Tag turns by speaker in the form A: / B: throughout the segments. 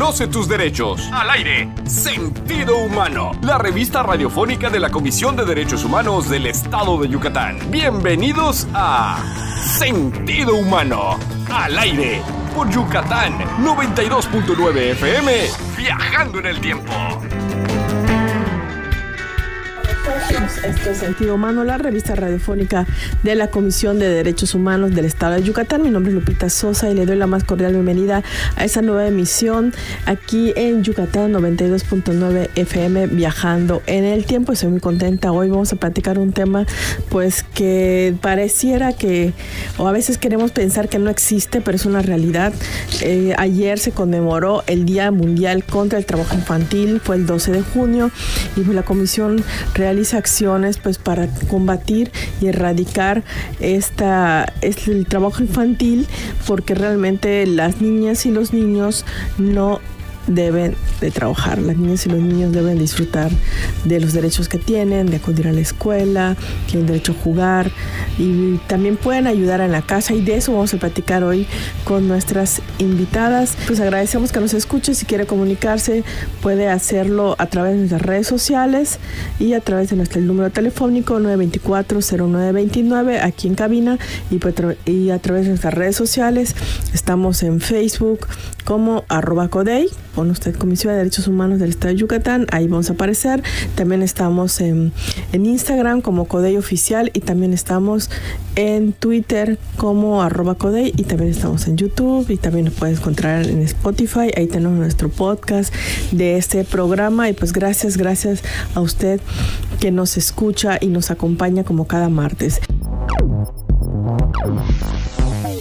A: Conoce tus derechos. Al aire. Sentido Humano. La revista radiofónica de la Comisión de Derechos Humanos del Estado de Yucatán. Bienvenidos a Sentido Humano. Al aire. Por Yucatán 92.9 FM. Viajando en el tiempo.
B: Esto es Sentido Humano, la revista radiofónica de la Comisión de Derechos Humanos del Estado de Yucatán. Mi nombre es Lupita Sosa y le doy la más cordial bienvenida a esta nueva emisión aquí en Yucatán 92.9 FM viajando en el tiempo. Estoy muy contenta. Hoy vamos a platicar un tema pues que pareciera que o a veces queremos pensar que no existe, pero es una realidad. Eh, ayer se conmemoró el Día Mundial contra el Trabajo Infantil, fue el 12 de junio y pues, la comisión realiza acciones pues para combatir y erradicar esta el trabajo infantil porque realmente las niñas y los niños no deben de trabajar. Las niñas y los niños deben disfrutar de los derechos que tienen, de acudir a la escuela, tienen derecho a jugar y también pueden ayudar en la casa y de eso vamos a platicar hoy con nuestras invitadas. Pues agradecemos que nos escuche, si quiere comunicarse puede hacerlo a través de nuestras redes sociales y a través de nuestro número telefónico 924-0929 aquí en cabina y, y a través de nuestras redes sociales. Estamos en Facebook como arroba codey con usted Comisión de Derechos Humanos del Estado de Yucatán, ahí vamos a aparecer. También estamos en, Instagram como Codey Oficial y también estamos en Twitter como arroba Codey y también estamos en YouTube y también nos puedes encontrar en Spotify. Ahí tenemos nuestro podcast de este programa y pues gracias, gracias a usted que nos escucha y nos acompaña como cada martes.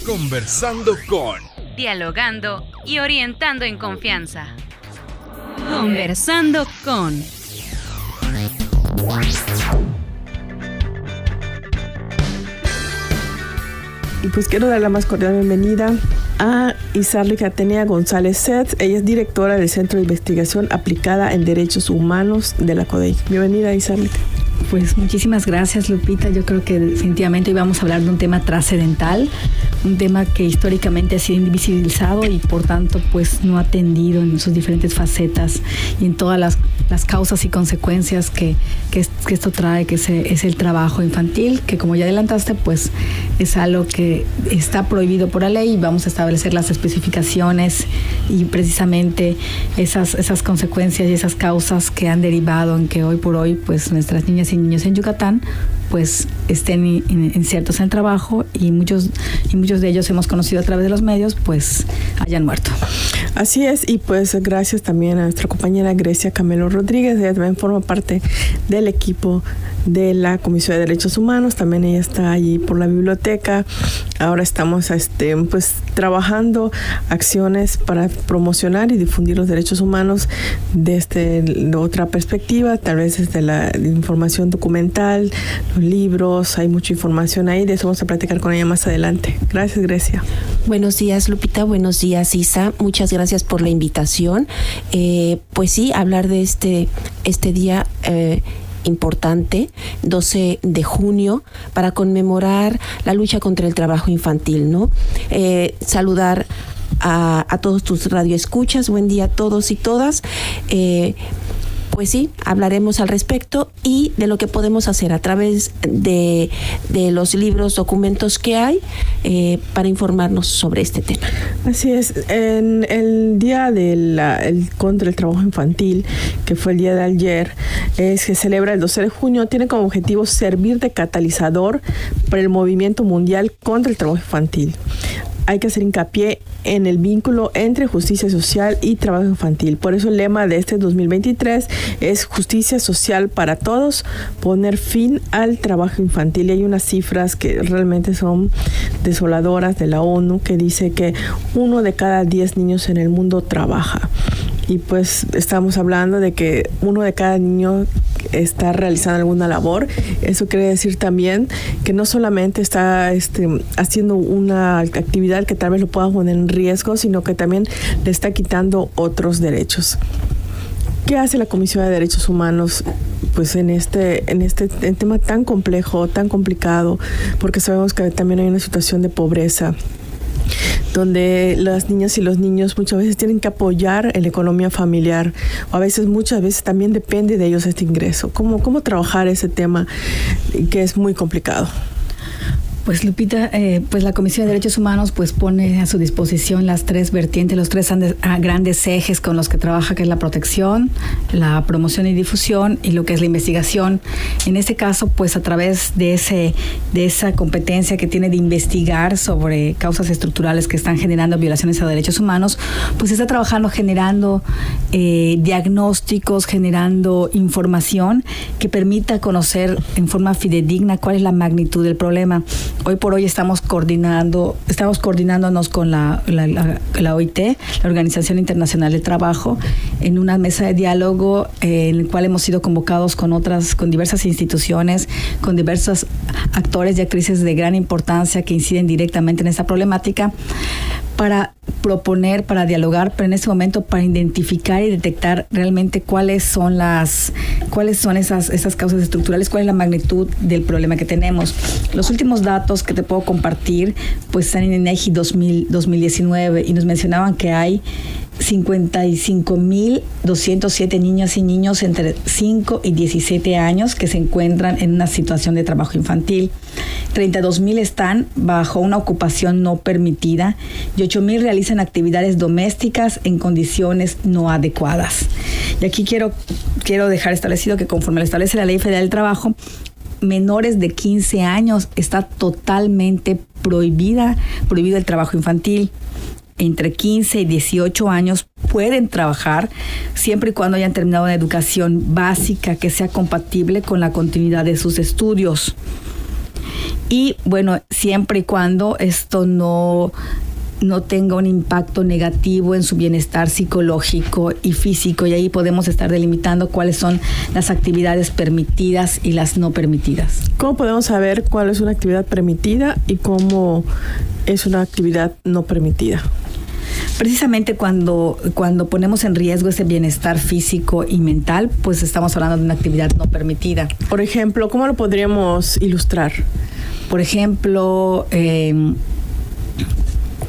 A: Conversando con
C: dialogando y orientando en confianza. Conversando con...
B: Y pues quiero dar la más cordial bienvenida a Isarli Catenia González Sets. Ella es directora del Centro de Investigación Aplicada en Derechos Humanos de la CODEI. Bienvenida, Isarli.
D: Pues muchísimas gracias, Lupita. Yo creo que definitivamente hoy vamos a hablar de un tema trascendental, un tema que históricamente ha sido invisibilizado y por tanto pues no atendido en sus diferentes facetas y en todas las, causas y consecuencias que, esto trae, que es el trabajo infantil, que como ya adelantaste pues es algo que está prohibido por la ley y vamos a establecer las especificaciones y precisamente esas, esas consecuencias y esas causas que han derivado en que hoy por hoy pues nuestras niñas y niños en Yucatán pues estén inciertos en el trabajo y muchos y muchos de ellos hemos conocido a través de los medios pues hayan muerto.
B: Así es y pues gracias también a nuestra compañera Grecia Camelo Rodríguez, ella también forma parte del equipo de la Comisión de Derechos Humanos, también ella está allí por la biblioteca. Ahora estamos este, pues, trabajando acciones para promocionar y difundir los derechos humanos desde otra perspectiva, tal vez desde la información documental, libros, hay mucha información ahí, de eso vamos a platicar con ella más adelante. Gracias, Grecia.
E: Buenos días, Lupita, buenos días, Isa. Muchas gracias por la invitación. Eh, pues sí, hablar de este, este día. Eh, importante, 12 de junio, para conmemorar la lucha contra el trabajo infantil, ¿no? Eh, saludar a, todos tus radioescuchas, buen día a todos y todas. Pues sí, hablaremos al respecto y de lo que podemos hacer a través de, los libros, documentos que hay eh, para informarnos sobre este tema.
B: Así es, en el día del contra el trabajo infantil, que fue el día de ayer, es que celebra el 12 de junio, tiene como objetivo servir de catalizador para el movimiento mundial contra el trabajo infantil hay que hacer hincapié en el vínculo entre justicia social y trabajo infantil. Por eso el lema de este 2023 es justicia social para todos, poner fin al trabajo infantil. Y hay unas cifras que realmente son desoladoras de la ONU que dice que uno de cada diez niños en el mundo trabaja y pues estamos hablando de que uno de cada niño está realizando alguna labor. Eso quiere decir también que no solamente está este, haciendo una actividad que tal vez lo pueda poner en riesgo, sino que también le está quitando otros derechos. ¿Qué hace la Comisión de Derechos Humanos pues en este en este tema tan complejo, tan complicado, porque sabemos que también hay una situación de pobreza donde las niñas y los niños muchas veces tienen que apoyar en la economía familiar o a veces muchas veces también depende de ellos este ingreso. ¿Cómo, cómo trabajar ese tema que es muy complicado?
D: Pues Lupita, eh, pues la Comisión de Derechos Humanos pues pone a su disposición las tres vertientes, los tres ah, grandes ejes con los que trabaja, que es la protección, la promoción y difusión y lo que es la investigación. En este caso, pues a través de ese de esa competencia que tiene de investigar sobre causas estructurales que están generando violaciones a derechos humanos, pues está trabajando generando eh, diagnósticos, generando información que permita conocer en forma fidedigna cuál es la magnitud del problema hoy por hoy estamos coordinando, estamos coordinándonos con la, OIT, la Organización Internacional del Trabajo, en una mesa de diálogo eh, en el cual hemos sido convocados con otras, con diversas instituciones, con diversos actores y actrices de gran importancia que inciden directamente en esta problemática para proponer, para dialogar, pero en este momento para identificar y detectar realmente cuáles son las, cuáles son esas, esas causas estructurales, cuál es la magnitud del problema que tenemos. Los últimos datos que te puedo compartir, pues están en INEGI 2000, 2019 y nos mencionaban que hay 55.207 niñas y niños entre 5 y 17 años que se encuentran en una situación de trabajo infantil. 32.000 están bajo una ocupación no permitida y 8.000 realizan actividades domésticas en condiciones no adecuadas. Y aquí quiero, quiero dejar establecido que conforme lo establece la Ley Federal del Trabajo, menores de 15 años está totalmente prohibida, prohibido el trabajo infantil entre 15 y 18 años pueden trabajar siempre y cuando hayan terminado una educación básica que sea compatible con la continuidad de sus estudios. Y bueno, siempre y cuando esto no no tenga un impacto negativo en su bienestar psicológico y físico y ahí podemos estar delimitando cuáles son las actividades permitidas y las no permitidas.
B: ¿Cómo podemos saber cuál es una actividad permitida y cómo es una actividad no permitida?
D: Precisamente cuando, cuando ponemos en riesgo ese bienestar físico y mental, pues estamos hablando de una actividad no permitida.
B: Por ejemplo, ¿cómo lo podríamos ilustrar?
D: Por ejemplo, eh,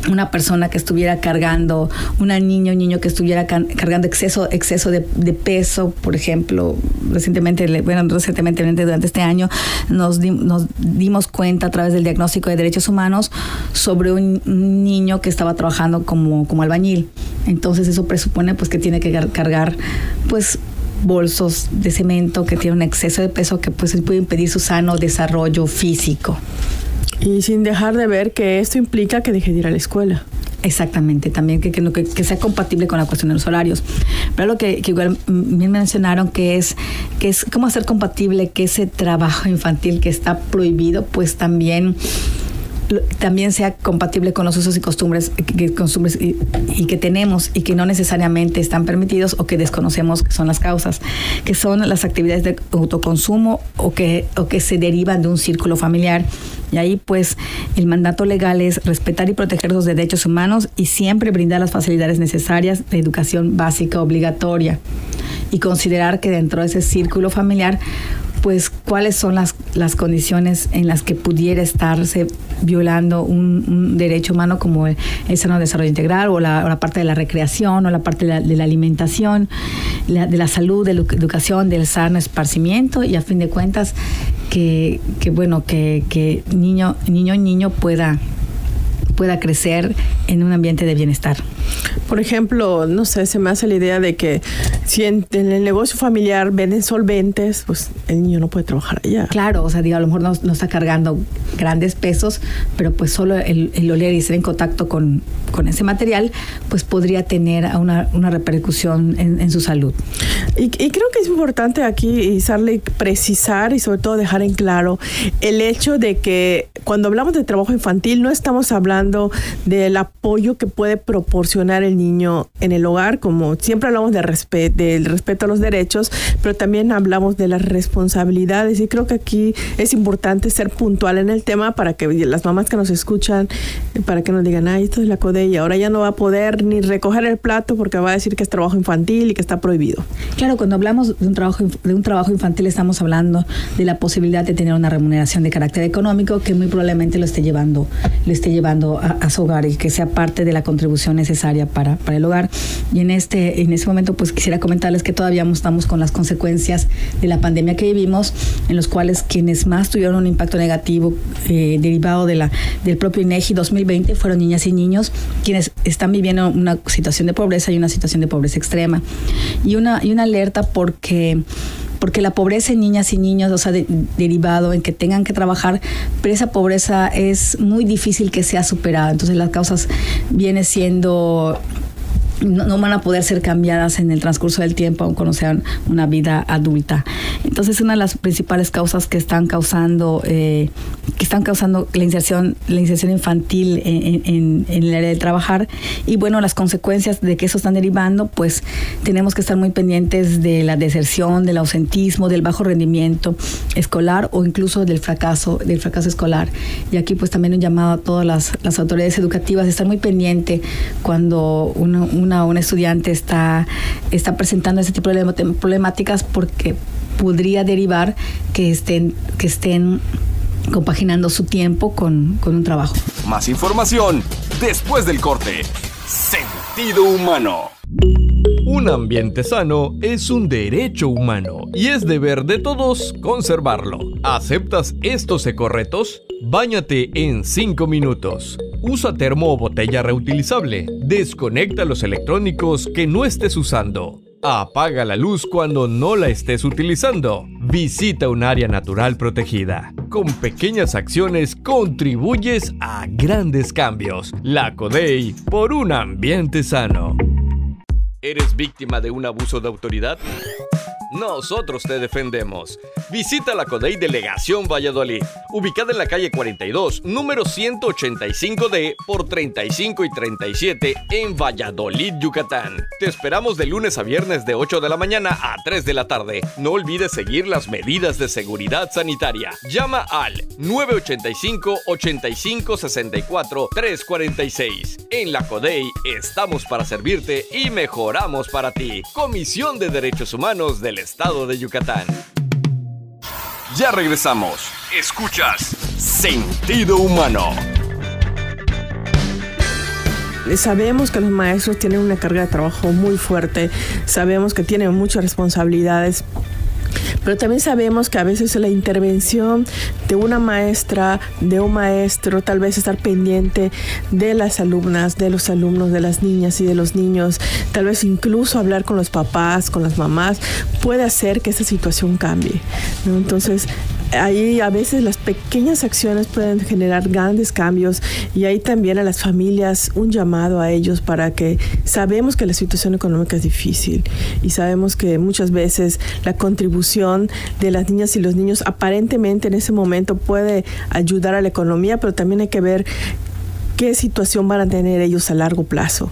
D: una persona que estuviera cargando, una niña, un niño que estuviera cargando exceso, exceso de, peso, por ejemplo, recientemente, bueno, recientemente durante este año nos, nos dimos cuenta a través del diagnóstico de derechos humanos sobre un niño que estaba trabajando como, como albañil. Entonces eso presupone pues que tiene que cargar pues bolsos de cemento que tiene un exceso de peso que pues puede impedir su sano desarrollo físico.
B: Y sin dejar de ver que esto implica que deje de ir a la escuela.
D: Exactamente, también que, que, que, sea compatible con la cuestión de los horarios. Pero lo que, que igual bien mencionaron que es, que es cómo hacer compatible que ese trabajo infantil que está prohibido, pues también también sea compatible con los usos y costumbres, que, costumbres y, que tenemos y que no necesariamente están permitidos o que desconocemos que son las causas, que son las actividades de autoconsumo o que, o que se derivan de un círculo familiar. Y ahí pues el mandato legal es respetar y proteger los derechos humanos y siempre brindar las facilidades necesarias de educación básica obligatoria y considerar que dentro de ese círculo familiar pues cuáles son las, las condiciones en las que pudiera estarse violando un, derecho humano como el, sano desarrollo integral o la, parte de la recreación o la parte de la, alimentación, de la salud, de la educación, del sano esparcimiento y a fin de cuentas que, que bueno, que, que niño, niño niño pueda pueda crecer en un ambiente de bienestar.
B: Por ejemplo, no sé, se me hace la idea de que si en, el negocio familiar venden solventes, pues el niño no puede trabajar allá.
D: Claro, o sea, digo, a lo mejor no, está cargando grandes pesos, pero pues solo el, el oler y estar en contacto con, con, ese material, pues podría tener una, una repercusión en, su salud.
B: Y, creo que es importante aquí, Sarley, precisar y sobre todo dejar en claro el hecho de que cuando hablamos de trabajo infantil no estamos hablando del apoyo que puede proporcionar el niño en el hogar, como siempre hablamos de del respeto a los derechos, pero también hablamos de las responsabilidades y creo que aquí es importante ser puntual en el tema para que las mamás que nos escuchan, para que nos digan, ay, esto es la CODE y ahora ya no va a poder ni recoger el plato porque va a decir que es trabajo infantil y que está prohibido.
D: Claro, cuando hablamos de un trabajo de un trabajo infantil estamos hablando de la posibilidad de tener una remuneración de carácter económico que muy probablemente lo esté llevando, lo esté llevando a, su hogar y que sea parte de la contribución necesaria para, para el hogar. Y en este, en ese momento, pues quisiera comentarles que todavía estamos con las consecuencias de la pandemia que vivimos, en los cuales quienes más tuvieron un impacto negativo eh, derivado de la, del propio INEGI 2020 fueron niñas y niños, quienes están viviendo una situación de pobreza y una situación de pobreza extrema. Y una, y una alerta porque porque la pobreza en niñas y niños, o sea, derivado en que tengan que trabajar, pero esa pobreza es muy difícil que sea superada. Entonces las causas viene siendo no, van a poder ser cambiadas en el transcurso del tiempo, aun cuando sean una vida adulta. Entonces, una de las principales causas que están causando, eh, que están causando la inserción, la inserción infantil en, el área de trabajar, y bueno, las consecuencias de que eso están derivando, pues tenemos que estar muy pendientes de la deserción, del ausentismo, del bajo rendimiento escolar o incluso del fracaso, del fracaso escolar. Y aquí pues también un llamado a todas las, autoridades educativas estar muy pendiente cuando uno un estudiante está, está presentando ese tipo de problemáticas porque podría derivar que estén, que estén compaginando su tiempo con, con un trabajo.
A: Más información después del corte. Sentido humano. Un ambiente sano es un derecho humano y es deber de todos conservarlo. ¿Aceptas estos ecoretos? Báñate en 5 minutos. Usa termo o botella reutilizable. Desconecta los electrónicos que no estés usando. Apaga la luz cuando no la estés utilizando. Visita un área natural protegida. Con pequeñas acciones contribuyes a grandes cambios. La CODEI por un ambiente sano. ¿Eres víctima de un abuso de autoridad? Nosotros te defendemos. Visita la CODEI Delegación Valladolid, ubicada en la calle 42, número 185D por 35 y 37 en Valladolid, Yucatán. Te esperamos de lunes a viernes de 8 de la mañana a 3 de la tarde. No olvides seguir las medidas de seguridad sanitaria. Llama al 985 85 64 346. En la CODEI estamos para servirte y mejoramos para ti. Comisión de Derechos Humanos del estado de Yucatán. Ya regresamos. Escuchas Sentido Humano.
B: Sabemos que los maestros tienen una carga de trabajo muy fuerte, sabemos que tienen muchas responsabilidades pero también sabemos que a veces la intervención de una maestra, de un maestro, tal vez estar pendiente de las alumnas, de los alumnos, de las niñas y de los niños, tal vez incluso hablar con los papás, con las mamás, puede hacer que esa situación cambie. Entonces, ahí a veces las pequeñas acciones pueden generar grandes cambios y ahí también a las familias un llamado a ellos para que sabemos que la situación económica es difícil y sabemos que muchas veces la contribución de las niñas y los niños aparentemente en ese momento puede ayudar a la economía, pero también hay que ver qué situación van a tener ellos a largo plazo.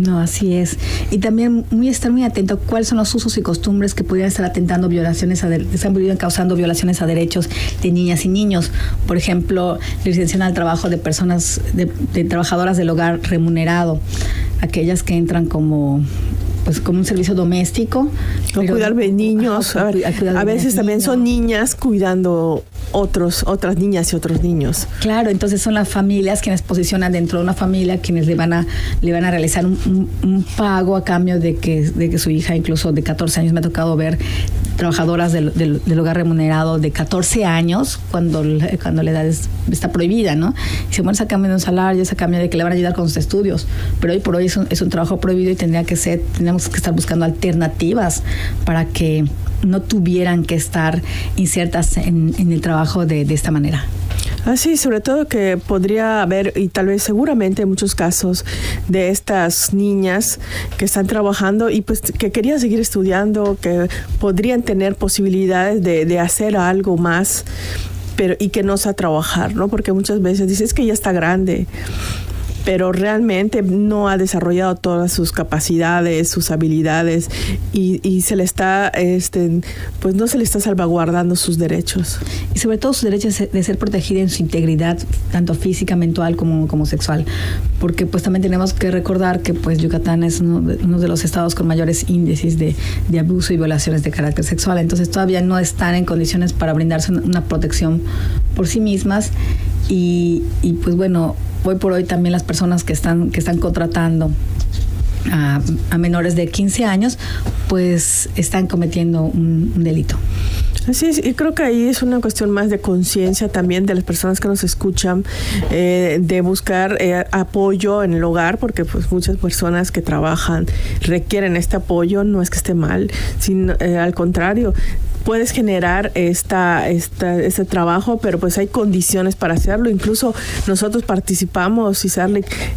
D: No, así es. Y también muy estar muy atento a cuáles son los usos y costumbres que pudieran estar atentando violaciones a están causando violaciones a derechos de niñas y niños. Por ejemplo, la al trabajo de personas, de, de trabajadoras del hogar remunerado, aquellas que entran como pues como un servicio doméstico.
B: O cuidar de niños. a, veces también son niñas cuidando otros, otras niñas y otros niños.
D: Claro, entonces son las familias quienes posicionan dentro de una familia quienes le van a, le van a realizar un, pago a cambio de que, de que su hija, incluso de 14 años, me ha tocado ver trabajadoras del, del, hogar remunerado de 14 años cuando, cuando la edad está prohibida, ¿no? Y bueno, a cambio de un salario, es a de que le van a ayudar con sus estudios, pero hoy por hoy es un, es un trabajo prohibido y tendría que ser, tenemos que estar buscando alternativas para que no tuvieran que estar insertas en, el trabajo de, esta manera.
B: Así, ah, sobre todo que podría haber, y tal vez seguramente muchos casos de estas niñas que están trabajando y pues que querían seguir estudiando, que podrían tener posibilidades de, de hacer algo más, pero y que no sea trabajar, ¿no? Porque muchas veces dices que ya está grande pero realmente no ha desarrollado todas sus capacidades, sus habilidades y, se le está, este, pues no se le está salvaguardando sus derechos.
D: Y sobre todo su derecho de ser protegida en su integridad, tanto física, mental como, como sexual. Porque pues también tenemos que recordar que pues Yucatán es uno de, uno de los estados con mayores índices de, de, abuso y violaciones de carácter sexual. Entonces todavía no están en condiciones para brindarse una protección por sí mismas. Y, y pues bueno, hoy por hoy también las personas que están, que están contratando a, a, menores de 15 años, pues están cometiendo un, delito.
B: Así es, y creo que ahí es una cuestión más de conciencia también de las personas que nos escuchan, eh, de buscar eh, apoyo en el hogar, porque pues muchas personas que trabajan requieren este apoyo, no es que esté mal, sino eh, al contrario, puedes generar esta, este trabajo, pero pues hay condiciones para hacerlo. Incluso nosotros participamos,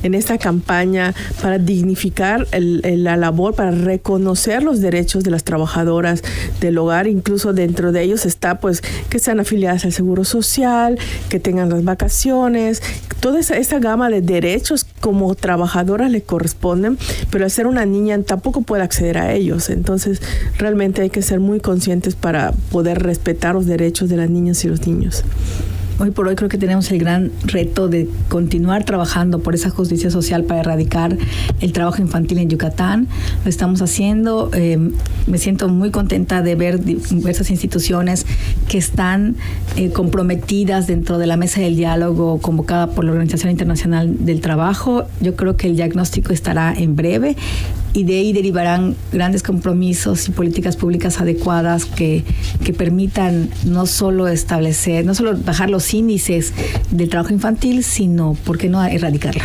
B: en esta campaña para dignificar la labor, para reconocer los derechos de las trabajadoras del hogar. Incluso dentro de ellos está pues que sean afiliadas al Seguro Social, que tengan las vacaciones, toda esa, esa gama de derechos como trabajadoras le corresponden, pero al ser una niña tampoco puede acceder a ellos. Entonces realmente hay que ser muy conscientes para para poder respetar los derechos de las niñas y los niños.
D: Hoy por hoy creo que tenemos el gran reto de continuar trabajando por esa justicia social para erradicar el trabajo infantil en Yucatán. Lo estamos haciendo. Eh, me siento muy contenta de ver diversas instituciones que están eh, comprometidas dentro de la mesa del diálogo convocada por la Organización Internacional del Trabajo. Yo creo que el diagnóstico estará en breve y de ahí derivarán grandes compromisos y políticas públicas adecuadas que, que permitan no solo establecer, no solo bajar los índices del trabajo infantil, sino, ¿por qué no erradicarla?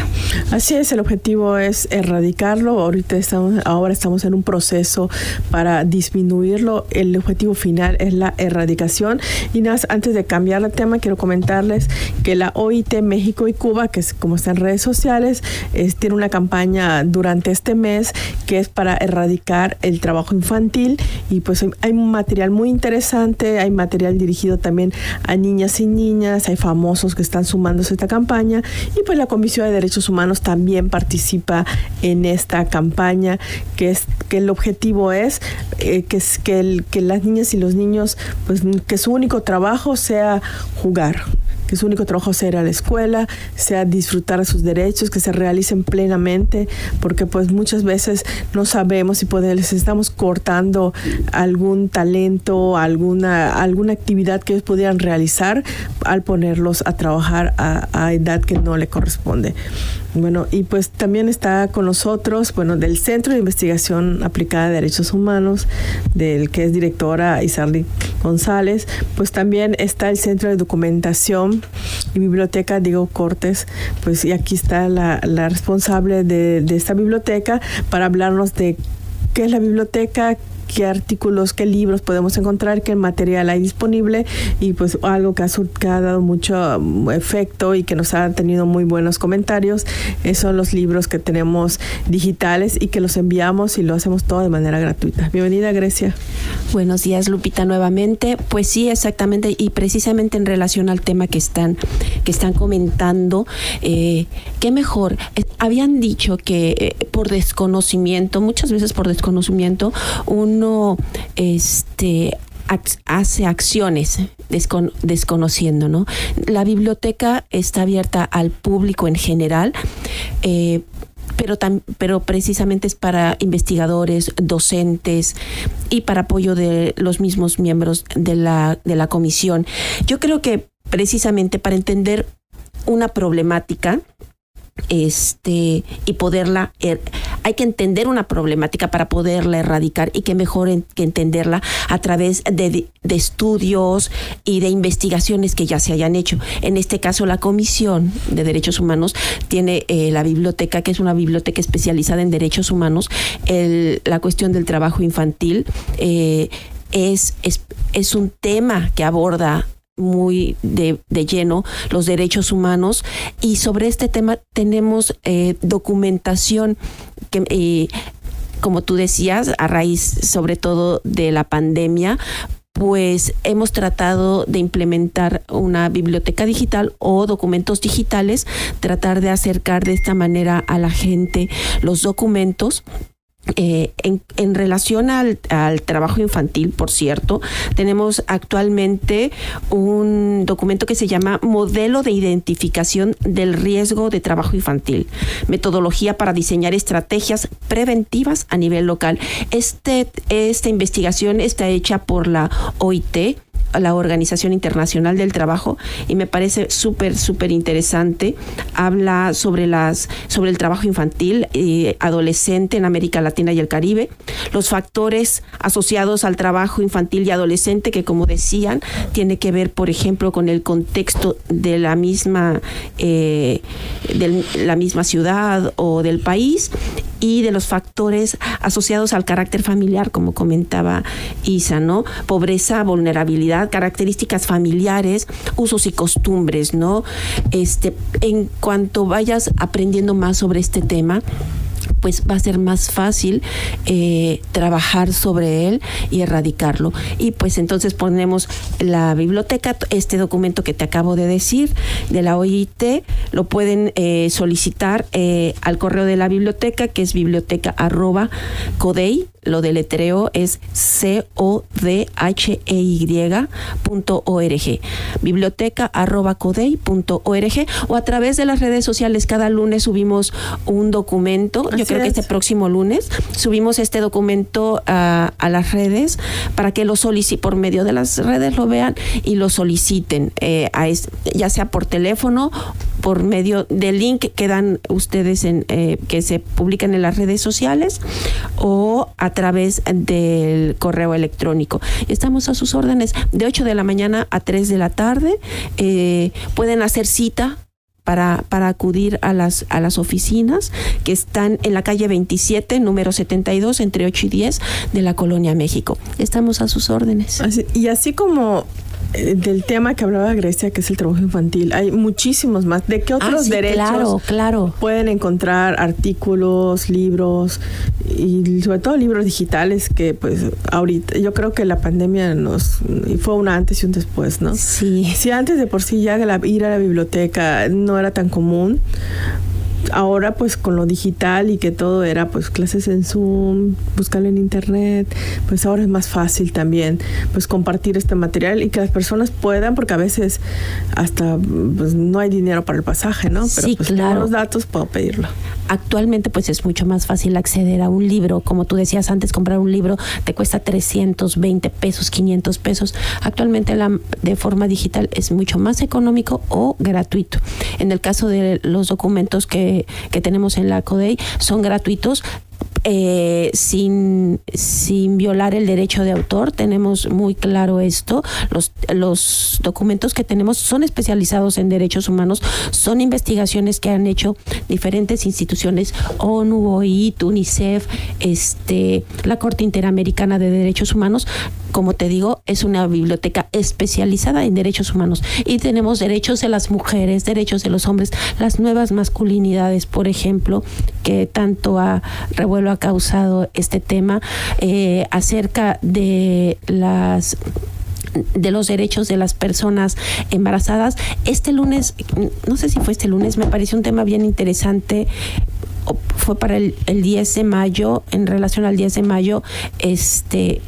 B: Así es, el objetivo es erradicarlo. Ahorita estamos, ahora estamos en un proceso para disminuirlo. El objetivo final es la erradicación. Y nada, antes de cambiar el tema, quiero comentarles que la OIT México y Cuba, que es como está en redes sociales, es, tiene una campaña durante este mes que es para erradicar el trabajo infantil y pues hay un material muy interesante, hay material dirigido también a niñas y niñas, hay famosos que están sumándose a esta campaña y pues la Comisión de Derechos Humanos también participa en esta campaña que es que el objetivo es eh, que, que, las niñas y los niños pues que su único trabajo sea jugar que su único trabajo sea ir a la escuela, sea disfrutar de sus derechos, que se realicen plenamente, porque pues muchas veces no sabemos si pues, les estamos cortando algún talento, alguna, alguna actividad que ellos pudieran realizar al ponerlos a trabajar a, a edad que no le corresponde. Bueno, y pues también está con nosotros, bueno, del Centro de Investigación Aplicada de Derechos Humanos, del que es directora Isarli González, pues también está el Centro de Documentación y Biblioteca Diego Cortes, pues y aquí está la, la responsable de, de esta biblioteca para hablarnos de qué es la biblioteca, qué artículos, qué libros podemos encontrar, qué material hay disponible y pues algo que ha, que ha dado mucho efecto y que nos ha tenido muy buenos comentarios eh, son los libros que tenemos digitales y que los enviamos y lo hacemos todo de manera gratuita. Bienvenida Grecia.
E: Buenos días Lupita nuevamente. Pues sí, exactamente y precisamente en relación al tema que están que están comentando, eh, qué mejor. Eh, habían dicho que eh, por desconocimiento, muchas veces por desconocimiento, un uno este hace acciones descon desconociendo, ¿no? La biblioteca está abierta al público en general, eh, pero, pero precisamente es para investigadores, docentes y para apoyo de los mismos miembros de la, de la comisión. Yo creo que precisamente para entender una problemática, este y poderla er, hay que entender una problemática para poderla erradicar y que mejor que entenderla a través de, de, estudios y de investigaciones que ya se hayan hecho. En este caso, la Comisión de Derechos Humanos tiene eh, la biblioteca, que es una biblioteca especializada en derechos humanos. El, la cuestión del trabajo infantil eh, es, es, es un tema que aborda muy de, de, lleno los derechos humanos. Y sobre este tema tenemos eh, documentación que eh, como tú decías a raíz sobre todo de la pandemia pues hemos tratado de implementar una biblioteca digital o documentos digitales, tratar de acercar de esta manera a la gente los documentos eh, en, relación al, trabajo infantil, por cierto, tenemos actualmente un documento que se llama Modelo de Identificación del Riesgo de Trabajo Infantil, metodología para diseñar estrategias preventivas a nivel local. Este, esta investigación está hecha por la OIT, la Organización Internacional del Trabajo y me parece súper, súper interesante. Habla sobre, las, sobre el trabajo infantil y adolescente en América Latina y el Caribe, los factores asociados al trabajo infantil y adolescente que, como decían, tiene que ver, por ejemplo, con el contexto de la misma, eh, de la misma ciudad o del país y de los factores asociados al carácter familiar, como comentaba Isa, ¿no? Pobreza, vulnerabilidad, características familiares, usos y costumbres, ¿no? Este, en cuanto vayas aprendiendo más sobre este tema, pues va a ser más fácil eh, trabajar sobre él y erradicarlo. Y pues entonces ponemos la biblioteca, este documento que te acabo de decir de la OIT, lo pueden eh, solicitar eh, al correo de la biblioteca, que es biblioteca arroba codei, lo deletreo es c o d h e y punto org biblioteca arroba org o a través de las redes sociales. Cada lunes subimos un documento yo creo que este próximo lunes subimos este documento a, las redes para que lo soliciten por medio de las redes lo vean y lo soliciten eh, a ya sea por teléfono por medio del link que dan ustedes en eh, que se publican en las redes sociales o a través del correo electrónico. Estamos a sus órdenes de 8 de la mañana a 3 de la tarde. Eh, pueden hacer cita para, para acudir a las, a las oficinas que están en la calle 27, número 72, entre 8 y 10 de la Colonia México. Estamos a sus órdenes.
B: y así como del tema que hablaba Grecia, que es el trabajo infantil, hay muchísimos más. ¿De qué otros ah, derechos
E: claro, claro.
B: pueden encontrar artículos, libros y sobre todo libros digitales que pues ahorita yo creo que la pandemia nos fue un antes y un después, ¿no?
E: Sí.
B: Si antes de por sí ya ir a la biblioteca no era tan común, ahora pues con lo digital y que todo era pues clases en Zoom, buscarlo en internet, pues ahora es más fácil también pues compartir este material y que las personas puedan, porque a veces hasta pues no hay dinero para el pasaje, ¿no?
E: Pero sí, pues claro.
B: los datos puedo pedirlo.
E: Actualmente pues es mucho más fácil acceder a un libro, como tú decías antes, comprar un libro te cuesta 320 pesos, 500 pesos. Actualmente la, de forma digital es mucho más económico o gratuito. En el caso de los documentos que que, tenemos en la CODEI son gratuitos eh, sin, sin violar el derecho de autor. Tenemos muy claro esto. Los, los documentos que tenemos son especializados en derechos humanos, son investigaciones que han hecho diferentes instituciones, ONU, OIT, UNICEF, este, la Corte Interamericana de Derechos Humanos. Como te digo, es una biblioteca especializada en derechos humanos y tenemos derechos de las mujeres, derechos de los hombres, las nuevas masculinidades, por ejemplo, que tanto a revuelo ha causado este tema eh, acerca de las de los derechos de las personas embarazadas. Este lunes, no sé si fue este lunes, me pareció un tema bien interesante fue para el, el, 10 de mayo, en relación al 10 de mayo, este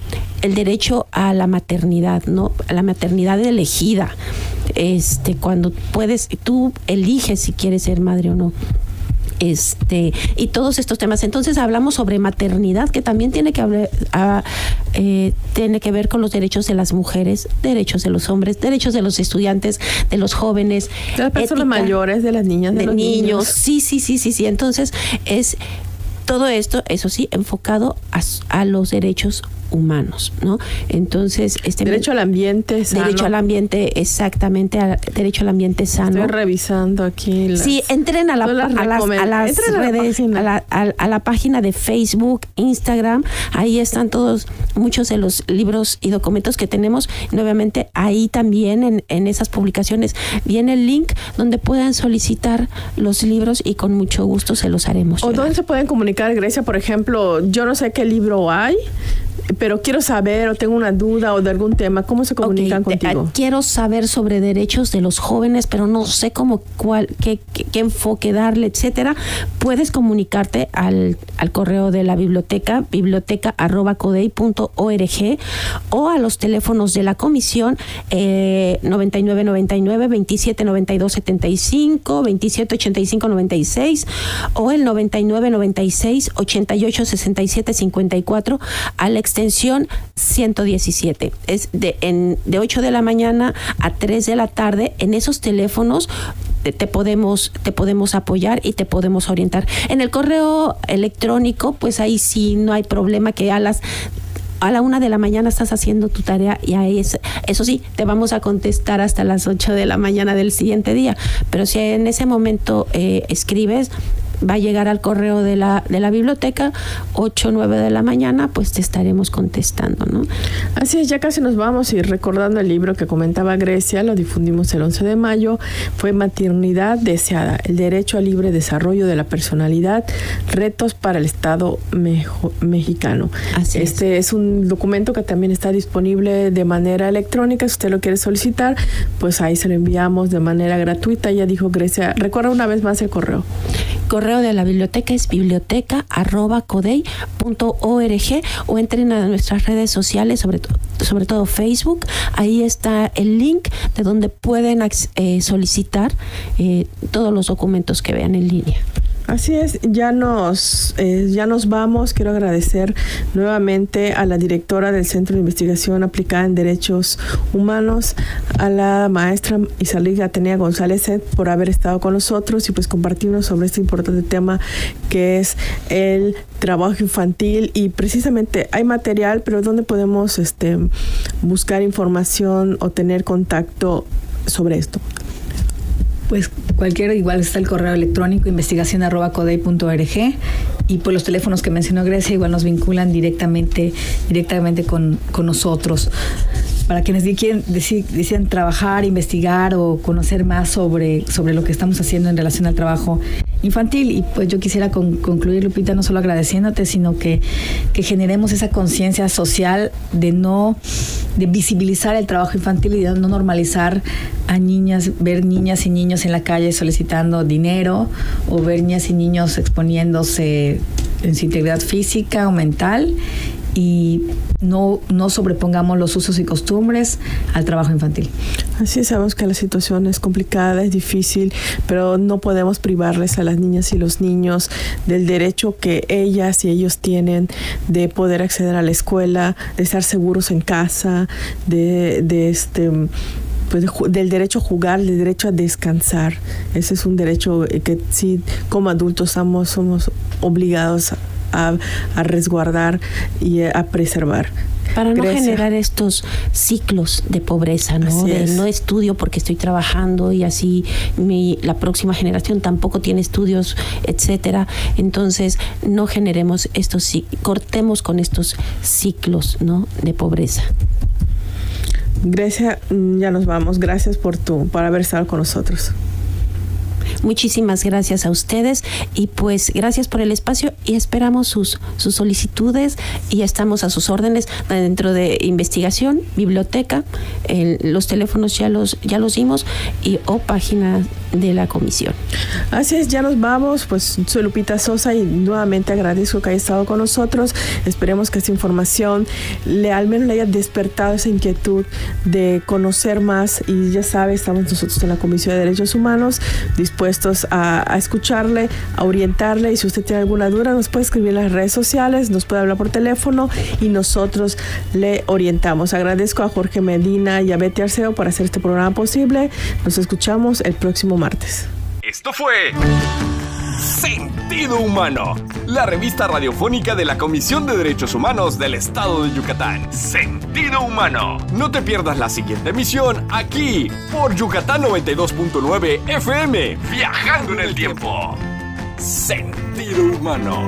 E: el derecho a la maternidad, ¿no? A la maternidad elegida. Este, cuando puedes, tú eliges si quieres ser madre o no este y todos estos temas. Entonces hablamos sobre maternidad, que también tiene que hablar, eh, tiene que ver con los derechos de las mujeres, derechos de los hombres, derechos de los estudiantes, de los jóvenes,
B: de las personas mayores, de las niñas,
E: de, los niños. Sí, sí, sí, sí, sí. Entonces es todo esto, eso sí, enfocado a, a los derechos humanos, ¿no? Entonces, este
B: derecho al ambiente
E: sano. Derecho al ambiente, exactamente, derecho al ambiente sano.
B: Estoy revisando aquí.
E: sí, entren a, la, a las, redes, a la, a la, página de Facebook, Instagram, ahí están todos, muchos de los libros y documentos que tenemos. Nuevamente, ahí también en, en esas publicaciones viene el link donde puedan solicitar los libros y con mucho gusto se los haremos.
B: ¿O dónde se pueden comunicar, Grecia? Por ejemplo, yo no sé qué libro hay, pero quiero saber o tengo una duda o de algún tema, ¿cómo se comunican contigo?
E: quiero saber sobre derechos de los jóvenes, pero no sé cómo, cuál, qué, qué, enfoque darle, etcétera. Puedes comunicarte al, al correo de la biblioteca, biblioteca.codei.org o a los teléfonos de la comisión eh, 9999 2792 75 2785 96 o el 9996 88 67 54 al extensión 117. Es de, en, de 8 de la mañana a 3 de la tarde. En esos teléfonos te podemos te podemos apoyar y te podemos orientar. En el correo electrónico, pues ahí sí no hay problema que a las a la una de la mañana estás haciendo tu tarea y ahí es, eso sí, te vamos a contestar hasta las 8 de la mañana del siguiente día. Pero si en ese momento eh, escribes, va a llegar al correo de la, de la biblioteca, 8 o 9 de la mañana, pues te estaremos contestando, ¿no?
B: Así es, ya casi nos vamos y recordando el libro que comentaba Grecia, lo difundimos el 11 de mayo, fue Maternidad Deseada, el derecho al libre desarrollo de la personalidad, retos para el Estado mexicano. Así este es. un documento que también está disponible de manera electrónica, si usted lo quiere solicitar, pues ahí se lo enviamos de manera gratuita, ya dijo Grecia, recuerda una vez más el correo
E: correo de la biblioteca es biblioteca.codey.org o entren a nuestras redes sociales, sobre, sobre todo Facebook. Ahí está el link de donde pueden eh, solicitar eh, todos los documentos que vean en línea.
B: Así es, ya nos, eh, ya nos vamos. Quiero agradecer nuevamente a la directora del Centro de Investigación Aplicada en Derechos Humanos, a la maestra Isaliga Atenea González por haber estado con nosotros y pues compartirnos sobre este importante tema que es el trabajo infantil y precisamente hay material, pero ¿dónde podemos este, buscar información o tener contacto sobre esto?
D: Pues cualquiera, igual está el correo electrónico investigación arroba y pues los teléfonos que mencionó Grecia igual nos vinculan directamente, directamente con, con nosotros para quienes quieren, trabajar, investigar o conocer más sobre, sobre lo que estamos haciendo en relación al trabajo infantil. Y pues yo quisiera concluir, Lupita, no solo agradeciéndote, sino que, que generemos esa conciencia social de no, de visibilizar el trabajo infantil y de no normalizar a niñas, ver niñas y niños en la calle solicitando dinero o ver niñas y niños exponiéndose en su integridad física o mental y no, no sobrepongamos los usos y costumbres al trabajo infantil.
B: Así sabemos que la situación es complicada, es difícil, pero no podemos privarles a las niñas y los niños del derecho que ellas y ellos tienen de poder acceder a la escuela, de estar seguros en casa, de, de este pues del derecho a jugar, del derecho a descansar. Ese es un derecho que sí, como adultos somos, somos obligados a a, resguardar y a preservar.
E: Para no generar estos ciclos de pobreza, ¿no? de no estudio porque estoy trabajando y así mi, la próxima generación tampoco tiene estudios, etcétera. Entonces, no generemos estos, cortemos con estos ciclos, ¿no? De pobreza.
B: Grecia, ya nos vamos. Gracias por tu, por haber estado con nosotros.
E: Muchísimas gracias a ustedes y pues gracias por el espacio y esperamos sus, sus solicitudes y estamos a sus órdenes dentro de investigación, biblioteca, los teléfonos ya los, ya los dimos y o página de la comisión.
B: Así es, ya nos vamos, pues soy Lupita Sosa y nuevamente agradezco que haya estado con nosotros. Esperemos que esta información le al menos le haya despertado esa inquietud de conocer más y ya sabe, estamos nosotros en la Comisión de Derechos Humanos dispuestos a, escucharle, a orientarle y si usted tiene alguna duda nos puede escribir en las redes sociales, nos puede hablar por teléfono y nosotros le orientamos. Agradezco a Jorge Medina y a Betty Arceo por hacer este programa posible. Nos escuchamos el próximo martes.
A: Esto fue Sentido Humano, la revista radiofónica de la Comisión de Derechos Humanos del Estado de Yucatán. Sentido Humano. No te pierdas la siguiente emisión aquí por Yucatán 92.9 FM, viajando en el tiempo. Sentido Humano.